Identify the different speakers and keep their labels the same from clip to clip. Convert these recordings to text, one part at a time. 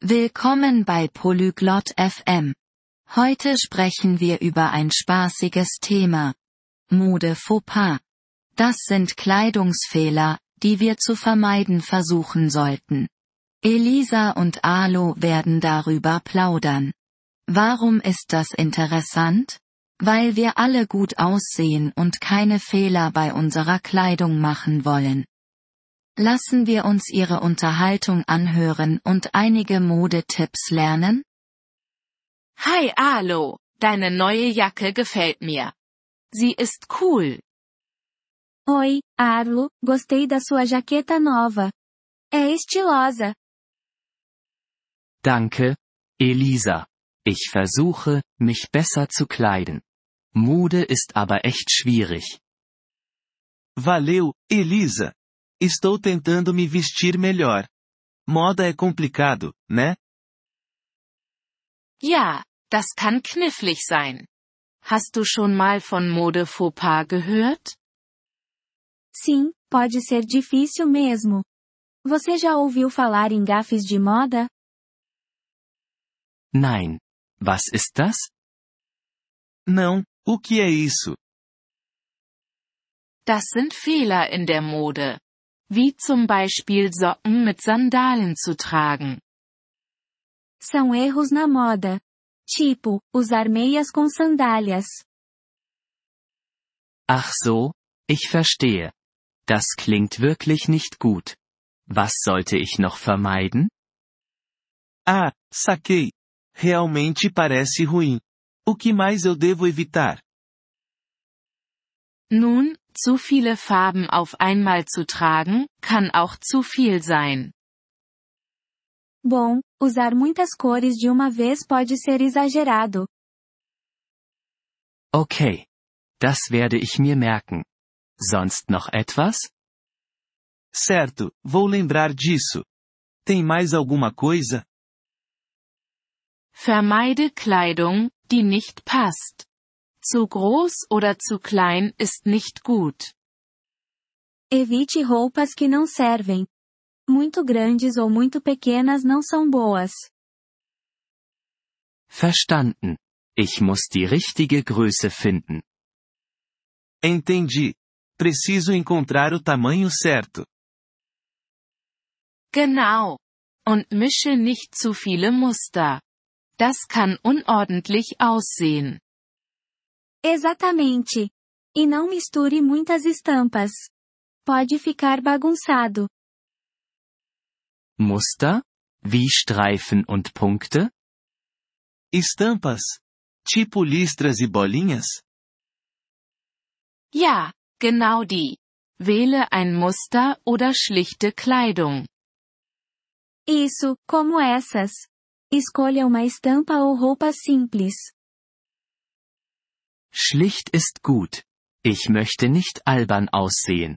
Speaker 1: Willkommen bei Polyglot FM. Heute sprechen wir über ein spaßiges Thema. Mode Fauxpas. Das sind Kleidungsfehler, die wir zu vermeiden versuchen sollten. Elisa und Alo werden darüber plaudern. Warum ist das interessant? Weil wir alle gut aussehen und keine Fehler bei unserer Kleidung machen wollen. Lassen wir uns Ihre Unterhaltung anhören und einige Modetipps lernen?
Speaker 2: Hi Alo, deine neue Jacke gefällt mir. Sie ist cool.
Speaker 3: Oi, Arlo, gostei da sua jaqueta nova. É estilosa.
Speaker 4: Danke, Elisa. Ich versuche, mich besser zu kleiden. Mode ist aber echt schwierig.
Speaker 5: Valeu, Elisa. Estou tentando me vestir melhor. Moda é complicado, né?
Speaker 2: Ja, das kann knifflig sein. Hast du schon mal von Mode Fauxpas gehört?
Speaker 3: Sim, pode ser difícil mesmo. Você já ouviu falar em gafes de moda?
Speaker 4: Nein. Was ist das?
Speaker 5: Não, o que é isso?
Speaker 2: Das sind Fehler in der Mode. Wie zum Beispiel Socken mit Sandalen zu tragen.
Speaker 3: São erros na moda. Tipo, usar meias com sandálias.
Speaker 4: Ach so, ich verstehe. Das klingt wirklich nicht gut. Was sollte ich noch vermeiden?
Speaker 5: Ah, saquei. Realmente parece ruim. O que mais eu devo evitar?
Speaker 2: Nun, zu viele Farben auf einmal zu tragen, kann auch zu viel sein.
Speaker 3: Bom, usar muitas cores de uma vez pode ser exagerado.
Speaker 4: Okay. Das werde ich mir merken. Sonst noch etwas?
Speaker 5: Certo, vou lembrar disso. Tem mais alguma coisa?
Speaker 2: Vermeide Kleidung, die nicht passt. Zu groß oder zu klein ist nicht gut.
Speaker 3: Evite roupas que não servem. Muito grandes ou muito pequenas não são boas.
Speaker 4: Verstanden. Ich muss die richtige Größe finden.
Speaker 5: Entendi. Preciso encontrar o tamanho certo.
Speaker 2: Genau. Und mische nicht zu viele Muster. Das kann unordentlich aussehen.
Speaker 3: Exatamente. E não misture muitas estampas. Pode ficar bagunçado.
Speaker 4: Muster? Wie Streifen und Punkte?
Speaker 5: Estampas? Tipo listras e bolinhas?
Speaker 2: Ja, genau die. Wähle ein Muster oder schlichte Kleidung.
Speaker 3: Isso, como essas. Escolha uma estampa ou roupa simples.
Speaker 4: Schlicht ist gut. Ich möchte nicht albern aussehen.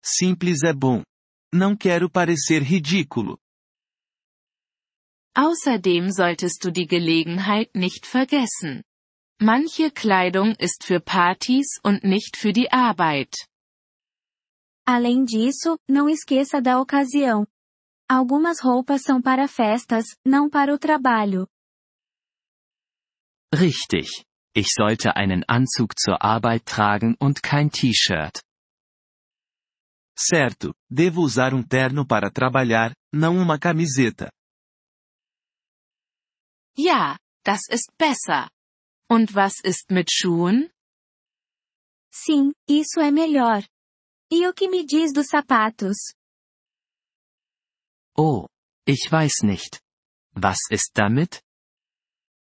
Speaker 5: Simples é bom. Não quero parecer ridículo.
Speaker 2: Außerdem solltest du die Gelegenheit nicht vergessen. Manche Kleidung ist für Partys und nicht für die Arbeit.
Speaker 3: Além disso, não esqueça da ocasião. Algumas roupas são para festas, não para o trabalho.
Speaker 4: Richtig. Ich sollte einen Anzug zur Arbeit tragen und kein T-Shirt.
Speaker 5: Certo, devo usar um terno para trabalhar, não uma camiseta.
Speaker 2: Ja, das ist besser. Und was ist mit Schuhen?
Speaker 3: Sim, isso é melhor. E o que me diz dos sapatos?
Speaker 4: Oh, ich weiß nicht. Was ist damit?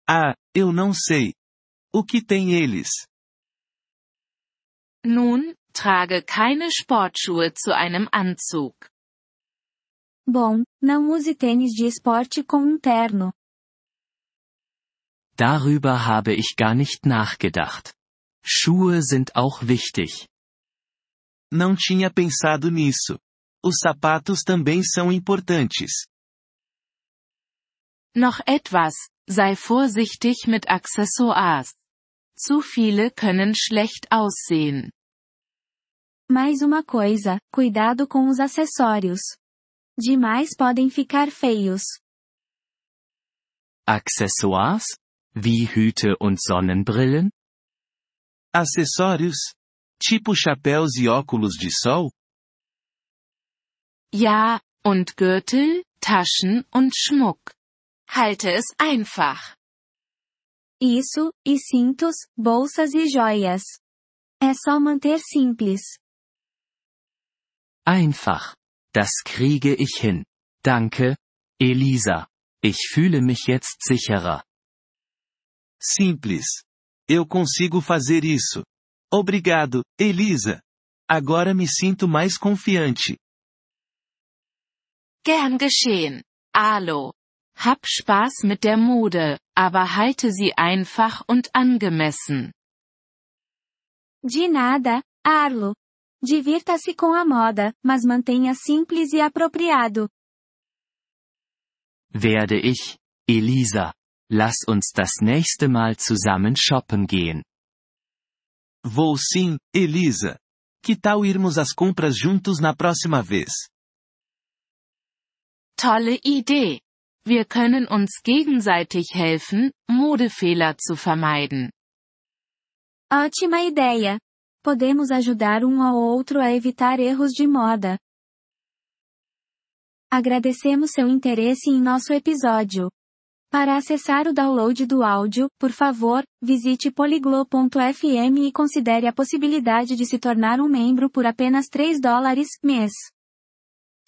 Speaker 5: Ah, eu não sei. O que tem eles?
Speaker 2: Nun, trage keine Sportschuhe zu einem Anzug.
Speaker 3: Bom, não use tênis de esporte com um terno.
Speaker 4: Darüber habe ich gar nicht nachgedacht. Schuhe sind auch wichtig.
Speaker 5: Não tinha pensado nisso. Os sapatos também são importantes.
Speaker 2: Noch etwas, sei vorsichtig mit Accessoires. Zu viele können schlecht aussehen.
Speaker 3: Mais uma coisa, cuidado com os acessórios. Demais podem ficar feios.
Speaker 4: Accessoires? Wie Hüte und Sonnenbrillen?
Speaker 5: Acessórios? Tipo chapéus e óculos de sol?
Speaker 2: Ja, und Gürtel, Taschen und Schmuck. Halte es einfach.
Speaker 3: Isso, e cintos, bolsas e joias. É só manter simples.
Speaker 4: Einfach. Das kriege ich hin. Danke, Elisa. Ich fühle mich jetzt sicherer.
Speaker 5: Simples. Eu consigo fazer isso. Obrigado, Elisa. Agora me sinto mais confiante.
Speaker 2: Gern geschehen. Alo. Hab Spaß mit der Mode, aber halte sie einfach und angemessen.
Speaker 3: De nada, Arlo. Divirta-se com a moda, mas mantenha simples e apropriado.
Speaker 4: Werde ich, Elisa. Lass uns das nächste Mal zusammen shoppen gehen.
Speaker 5: Vou sim, Elisa. Que tal irmos às compras juntos na próxima vez?
Speaker 2: Tolle Idee. Wir können uns gegenseitig helfen, Modefehler zu vermeiden.
Speaker 3: Ótima ideia. Podemos ajudar um ao outro a evitar erros de moda. Agradecemos seu interesse em nosso episódio. Para acessar o download do áudio, por favor, visite poliglo.fm e considere a possibilidade de se tornar um membro por apenas 3 dólares mês.